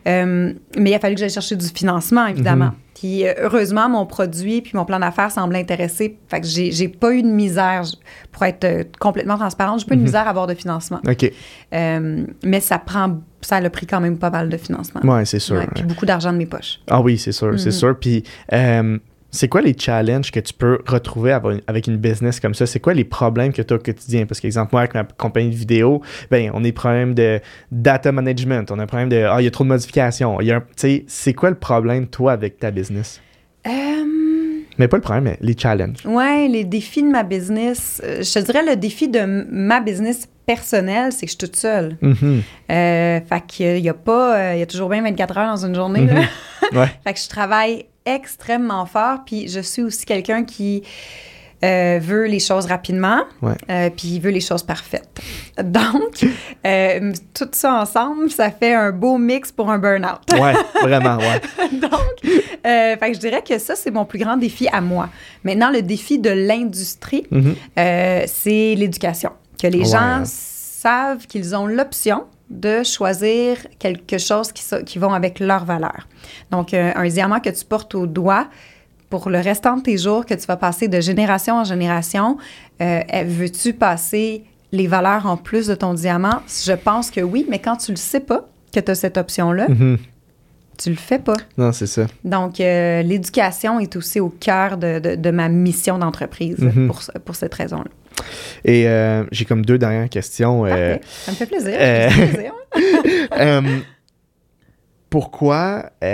mais il a fallu que j'aille chercher du financement, évidemment. Mm-hmm. Puis euh, heureusement, mon produit puis mon plan d'affaires semble intéresser. Fait que j'ai pas eu de misère, pour être euh, complètement transparente, j'ai pas eu de mhm. misère à avoir de financement. OK. Euh, mais ça prend, ça a pris quand même pas mal de financement. Oui, c'est sûr. puis beaucoup d'argent de mes poches. Ah oui, c'est sûr, c'est mhm. sûr. Puis c'est quoi les challenges que tu peux retrouver avec une business comme ça? C'est quoi les problèmes que tu as au quotidien? Parce qu'exemple, moi, avec ma compagnie de vidéo, ben, on a des problèmes de data management, on a un problème de Ah, il y a trop de modifications. C'est quoi le problème, toi, avec ta business? Euh, mais pas le problème, mais les challenges. Oui, les défis de ma business. Euh, je te dirais le défi de ma business personnelle, c'est que je suis toute seule. Mm-hmm. Euh, fait qu'il y a pas... Il y a toujours bien 24 heures dans une journée. Mm-hmm. ouais. [LAUGHS] fait que je travaille extrêmement fort. Puis je suis aussi quelqu'un qui euh, veut les choses rapidement, euh, puis il veut les choses parfaites. [LAUGHS] Donc, euh, tout ça ensemble, ça fait un beau mix pour un burn-out. Oui, vraiment, ouais. [LAUGHS] Donc, fait que je dirais que ça, c'est mon plus grand défi à moi. Maintenant, le défi de l'industrie, mm-hmm. c'est l'éducation. Que les gens savent qu'ils ont l'option de choisir quelque chose qui, qui vont avec leurs valeurs. Donc, euh, un diamant que tu portes au doigt pour le restant de tes jours, que tu vas passer de génération en génération, euh, veux-tu passer les valeurs en plus de ton diamant? Je pense que oui, mais quand tu le sais pas que tu as cette option-là, mm-hmm. tu le fais pas. Non, c'est ça. Donc, euh, l'éducation est aussi au cœur de, de, ma mission d'entreprise mm-hmm. pour, pour cette raison-là. Et euh, j'ai comme deux dernières questions. Euh, ça me fait plaisir. Euh, plaisir. [LAUGHS] pourquoi, tu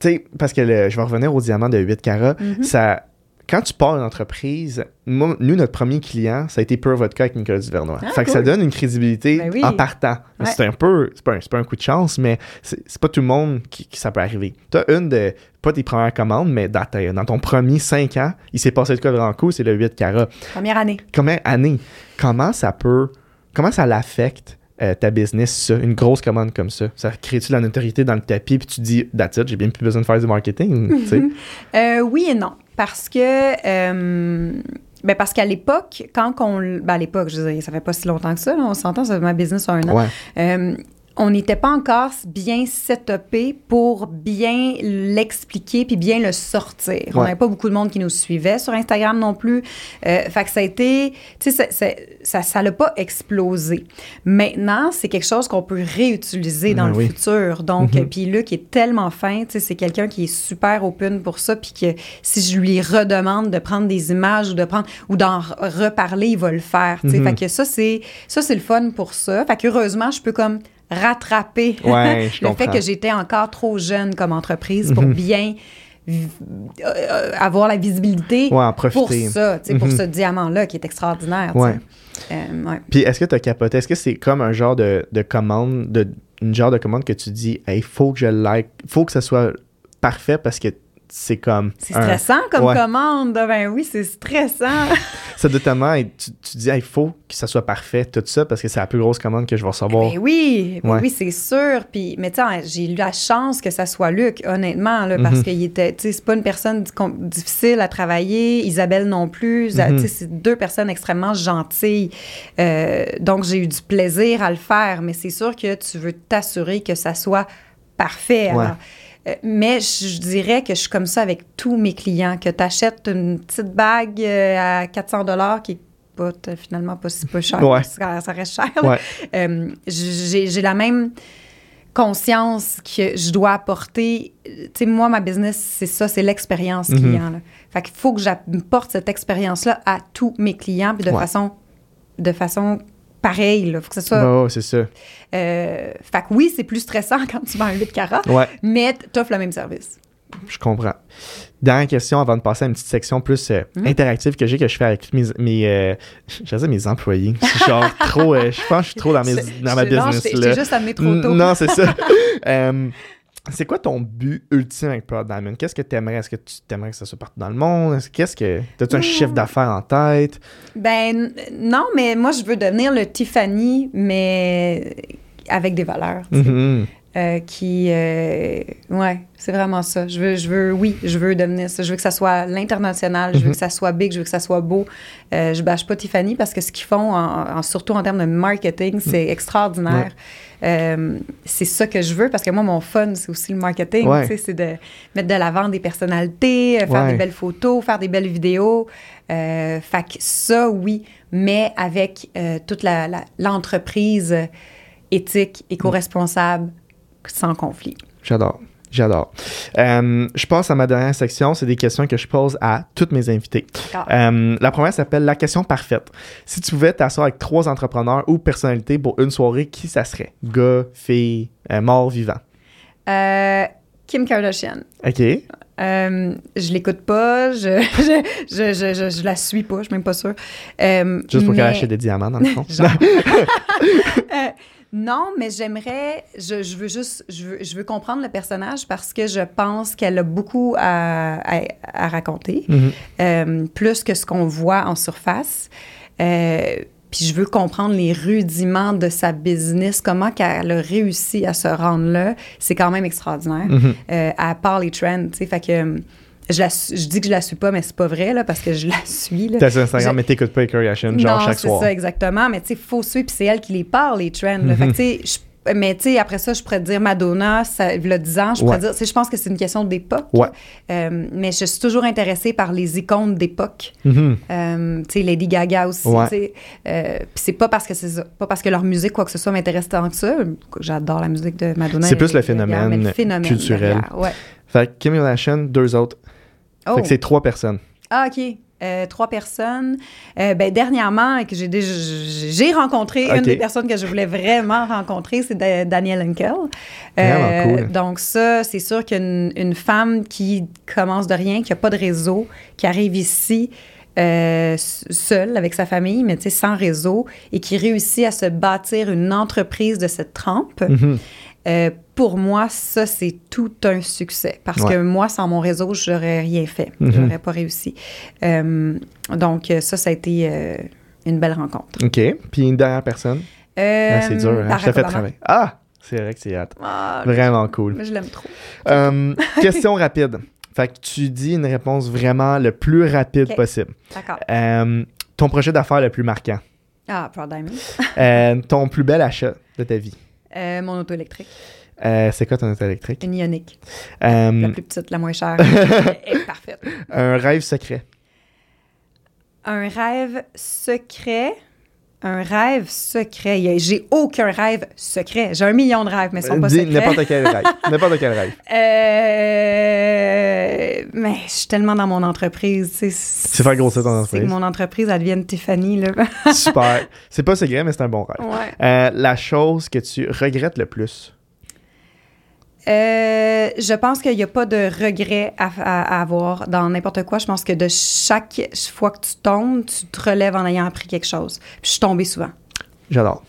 sais, parce que je vais revenir au diamant de 8 carats, mm-hmm. ça quand tu pars une entreprise, nous, notre premier client, ça a été Pure Vodka avec Nicolas Duvernois. Ah, fait que ça donne une crédibilité ben en partant. C'est un peu, c'est pas, un coup de chance, mais c'est pas tout le monde qui, ça peut arriver. Tu as une de, pas tes premières commandes, mais dans, dans ton premier 5 ans, il s'est passé le cas de coup, c'est le 8 carats. Première année. Première année. Comment ça peut, comment ça l'affecte euh, ta business, ça, une grosse commande comme ça? Ça crée-tu la notoriété dans le tapis, puis tu dis, that's it, j'ai bien plus besoin de faire du marketing? [LAUGHS] euh, oui et non. Parce que. Euh, ben parce qu'à l'époque, quand on. Ben à l'époque, je veux dire, ça fait pas si longtemps que ça, on s'entend, ça fait ma business un an. Euh, on n'était pas encore bien setupé pour bien l'expliquer puis bien le sortir. On n'avait pas beaucoup de monde qui nous suivait sur Instagram non plus. Euh, fait que ça a été, tu sais, ça, ça, l'a pas explosé. Maintenant, c'est quelque chose qu'on peut réutiliser dans ben le futur. Donc, mm-hmm. puis Luc est tellement fin, tu sais, c'est quelqu'un qui est super open pour ça, puis que si je lui redemande de prendre des images ou de prendre ou d'en reparler, il va le faire. Tu sais, mm-hmm. fait que ça c'est ça c'est le fun pour ça. Fait qu'heureusement, je peux comme rattraper [LAUGHS] le fait que j'étais encore trop jeune comme entreprise pour mhm. bien euh, avoir la visibilité pour ça, pour mhm. ce diamant-là qui est extraordinaire. Euh, Puis est-ce que tu as capoté? Est-ce que c'est comme un genre de, de commande, de, une genre de commande que tu dis, il faut que je like, faut que ça soit parfait parce que c'est comme. C'est stressant comme commande. Ben oui, c'est stressant. [LAUGHS] [LAUGHS] ça doit tellement. Tu, tu dis, il faut que ça soit parfait, tout ça, parce que c'est la plus grosse commande que je vais recevoir. Ben oui, ben oui, c'est sûr. Puis, mais tu j'ai eu la chance que ça soit Luc, honnêtement, là, parce mhm. qu'il était. Tu sais, c'est pas une personne difficile à travailler. Isabelle non plus. Tu mhm. sais, c'est deux personnes extrêmement gentilles. Euh, donc, j'ai eu du plaisir à le faire, mais c'est sûr que tu veux t'assurer que ça soit parfait. Alors, mais je dirais que je suis comme ça avec tous mes clients, que tu achètes une petite bague euh, à 400 dollars qui est pas, finalement pas si peu cher, [LAUGHS] ça, reste cher. Euh, j'ai la même conscience que je dois apporter. Tu sais, moi, ma business, c'est ça, c'est l'expérience mm-hmm. client. Là. Fait qu'il faut que j'apporte cette expérience-là à tous mes clients, puis de façon de façon pareil. Il faut que ce soit. Oh, c'est ça. Euh, fait que oui, c'est plus stressant [LAUGHS] quand tu vends un 8 carats, mais tu offres le même service. Je comprends. Dernière question avant de passer à une petite section plus euh, hum. interactive que j'ai que je fais avec mes, mes, euh, mes employés. genre trop, je pense que je suis trop dans, mes, dans ma business. Non, je juste amené trop tôt. Non, c'est ça. [LAUGHS] C'est quoi ton but ultime avec Proud Diamond? Qu'est-ce que tu aimerais? Est-ce que tu aimerais que ça soit partout dans le monde? Qu'est-ce que. As-tu un chiffre d'affaires en tête? Ben, non, mais moi, je veux devenir le Tiffany, mais avec des valeurs. Mm-hmm. Euh, qui. Euh, ouais, c'est vraiment ça. Je veux, je veux, oui, je veux devenir ça. Je veux que ça soit l'international, je veux mm-hmm. que ça soit big, je veux que ça soit beau. Euh, je bâche pas Tiffany parce que ce qu'ils font, en, surtout en termes de marketing, c'est mm. extraordinaire. Euh, c'est ça que je veux parce que moi, mon fun, c'est aussi le marketing. C'est de mettre de l'avant des personnalités, euh, faire des belles photos, faire des belles vidéos. Euh, fait que ça, oui, mais avec toute l'entreprise éthique, éco-responsable, sans conflit. J'adore. J'adore. Euh, je passe à ma dernière section. C'est des questions que je pose à toutes mes invités. Euh, la première s'appelle la question parfaite. Si tu pouvais t'asseoir avec trois entrepreneurs ou personnalités pour une soirée, qui ça serait? Gars, fille, euh, mort, vivant? Kim Kardashian. OK. je l'écoute pas, [LAUGHS] je je, je, je, je, la suis pas, je suis même pas sûre. Juste pour qu'elle achète des diamants, dans le fond. [LAUGHS] [LAUGHS] Non, mais j'aimerais, je, veux juste, je veux, comprendre le personnage parce que je pense qu'elle a beaucoup à, raconter, mm-hmm. euh, plus que ce qu'on voit en surface. Euh, puis je veux comprendre les rudiments de sa business, comment qu'elle a réussi à se rendre là. C'est quand même extraordinaire. Mm-hmm. Euh, à part les trends, tu sais. Fait que je, dis que je la suis pas, mais c'est pas vrai, là, parce que je la suis. T'as sur Instagram, mais t'écoutes pas les Kardashian, genre chaque soir. c'est ça, exactement. Mais tu sais, faut suivre, puis c'est elle qui les parle, les trends. Fait que tu sais, mais tu sais, après ça, je pourrais te dire Madonna, ça, il y a 10 ans, je pourrais dire, je pense que c'est une question d'époque. Ouais. Euh, mais je suis toujours intéressée par les icônes d'époque. Mm-hmm. Euh, tu sais, Lady Gaga aussi. Ouais. Euh, Puis c'est pas parce que c'est pas parce que leur musique, quoi que ce soit, m'intéresse tant que ça. J'adore la musique de Madonna. C'est plus le phénomène, le phénomène culturel. Ouais. Fait que Kim Kardashian, deux autres. Fait que oh. c'est trois personnes. Ah, OK. Euh, trois personnes. Euh, ben, dernièrement, que j'ai j'ai rencontré une des personnes que je voulais vraiment rencontrer, c'est Danielle Henkel. Euh, donc ça, c'est sûr qu'une une femme qui commence de rien, qui n'a pas de réseau, qui arrive ici, seule avec sa famille, mais sans réseau, et qui réussit à se bâtir une entreprise de cette trempe. Mm-hmm. Euh, pour moi, ça, c'est tout un succès. Parce que moi, sans mon réseau, je n'aurais rien fait. Je n'aurais mhm. pas réussi. Euh, donc, ça, ça a été euh, une belle rencontre. OK. Puis une dernière personne? Ah, c'est dur, hein? Je t'ai fait travailler. Ah! C'est vrai que c'est hâte. Ah, vraiment cool. je l'aime trop. [LAUGHS] question rapide. Fait que tu dis une réponse vraiment le plus rapide possible. D'accord. ton projet d'affaires le plus marquant? Ah, Proud Diamond. ton plus bel achat de ta vie? Euh, mon auto électrique. Euh, c'est quoi ton auto électrique? Une Ioniq. Euh, la plus petite, la moins chère. [LAUGHS] est parfaite. Un rêve secret. Un rêve secret? Un rêve secret. J'ai aucun rêve secret. J'ai un million de rêves, mais ils sont pas Dis secrets. n'importe quel rêve. [LAUGHS] n'importe quel rêve. mais je suis tellement dans mon entreprise. C'est faire grossir ton entreprise. C'est que mon entreprise, elle devienne Tiffany. Là. Super. C'est pas secret, mais c'est un bon rêve. Ouais. la chose que tu regrettes le plus? Euh, je pense qu'il n'y a pas de regret à, avoir dans n'importe quoi. Je pense que de chaque fois que tu tombes, tu te relèves en ayant appris quelque chose. Puis je suis tombée souvent. J'adore.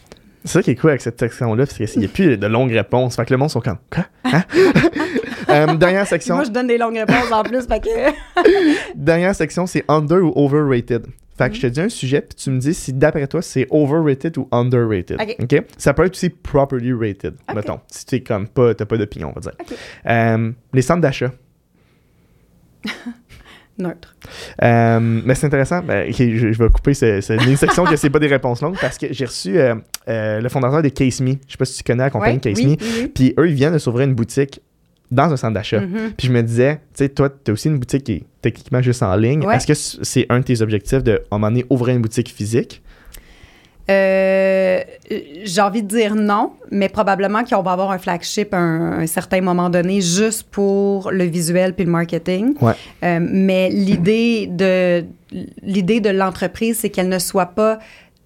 C'est ça qui est cool avec cette section-là, parce qu'il n'y a plus de longues réponses. Fait que le monde sont comme Quoi? Hein? [LAUGHS] euh, dernière section. moi, je donne des longues réponses en plus. Fait que... [LAUGHS] dernière section, c'est under ou overrated? Fait que je te dis un sujet, puis tu me dis si d'après toi, c'est overrated ou underrated. Ça peut être aussi properly rated, mettons. Si tu comme pas, t'as pas d'opinion, on va dire. Euh, les centres d'achat. [LAUGHS] Neutre. Euh, mais c'est intéressant. Ben, je, vais couper cette, section que c'est pas des réponses longues parce que j'ai reçu euh, le fondateur de Case Me. Je sais pas si tu connais la compagnie Case Me. Puis eux, ils viennent de s'ouvrir une boutique dans un centre d'achat. Mm-hmm. Puis je me disais, tu sais, toi, tu as aussi une boutique qui est techniquement juste en ligne. Est-ce que c'est un de tes objectifs de, à un moment donné, ouvrir une boutique physique? Euh, j'ai envie de dire non, mais probablement qu'on va avoir un flagship à un, certain moment donné juste pour le visuel puis le marketing. Ouais. Euh, mais l'idée de l'idée de l'entreprise, c'est qu'elle ne soit pas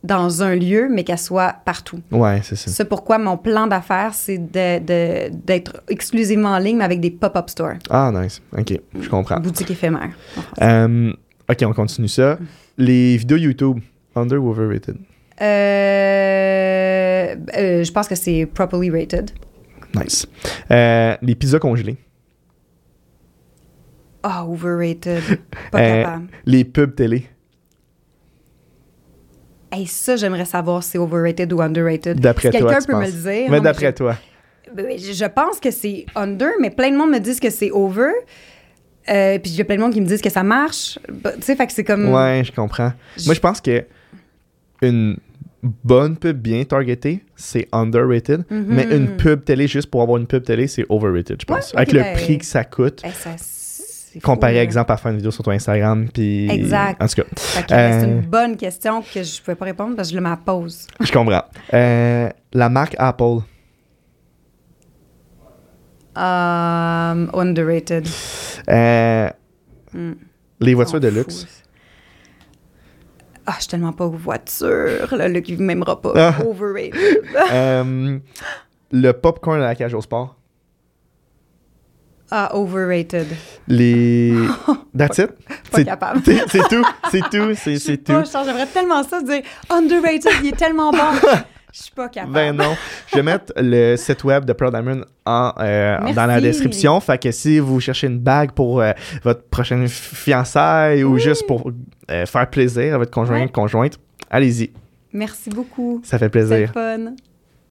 dans un lieu, mais qu'elle soit partout. Ouais, c'est ça. C'est pourquoi mon plan d'affaires, c'est d'être exclusivement en ligne, mais avec des pop-up stores. Ah, nice. OK, je comprends. Boutique éphémère. Euh, OK, on continue ça. Les vidéos YouTube, under ou overrated? Euh, euh, je pense que c'est properly rated. Nice. les pizzas congelées. Ah, overrated. [LAUGHS] Pas capable. Les pubs télé. Hey, ça, j'aimerais savoir si c'est overrated ou underrated. D'après toi. Quelqu'un peut me le dire. Mais d'après toi. Ben, je pense que c'est under, mais plein de monde me disent que c'est over. Euh, puis il y a plein de monde qui me disent que ça marche. Tu sais, fait que c'est comme. Ouais, je comprends. Moi, je pense que une bonne pub bien targetée, c'est underrated. Mm-hmm. Mais une pub télé juste pour avoir une pub télé, c'est overrated, je pense. Avec le ben, prix que ça coûte. Ben, ça, Comparer, exemple, à faire une vidéo sur ton Instagram. Puis... Exact. En tout cas. c'est une euh, bonne question que je ne pouvais pas répondre parce que je le pose. Je comprends. Euh, la marque Apple. Um, underrated. Euh, hmm. Les voitures de luxe. Ah, je suis tellement pas voiture. Là, Luc, il ne m'aimera pas. Ah. Overrated. [LAUGHS] le popcorn à la cage au sport. Ah, overrated. Les. [LAUGHS] That's it? Pas capable. C'est tout. C'est tout. [LAUGHS] C'est tout. J'aimerais tellement ça de dire underrated, il est tellement bon. Je suis pas capable. Ben non. Je vais mettre le site web de Proud Diamond en, euh, dans la description. Fait que si vous cherchez une bague pour euh, votre prochaine fiançaille ou juste pour euh, faire plaisir à votre conjoint conjointe, allez-y. Merci beaucoup. Ça fait plaisir. C'est fun.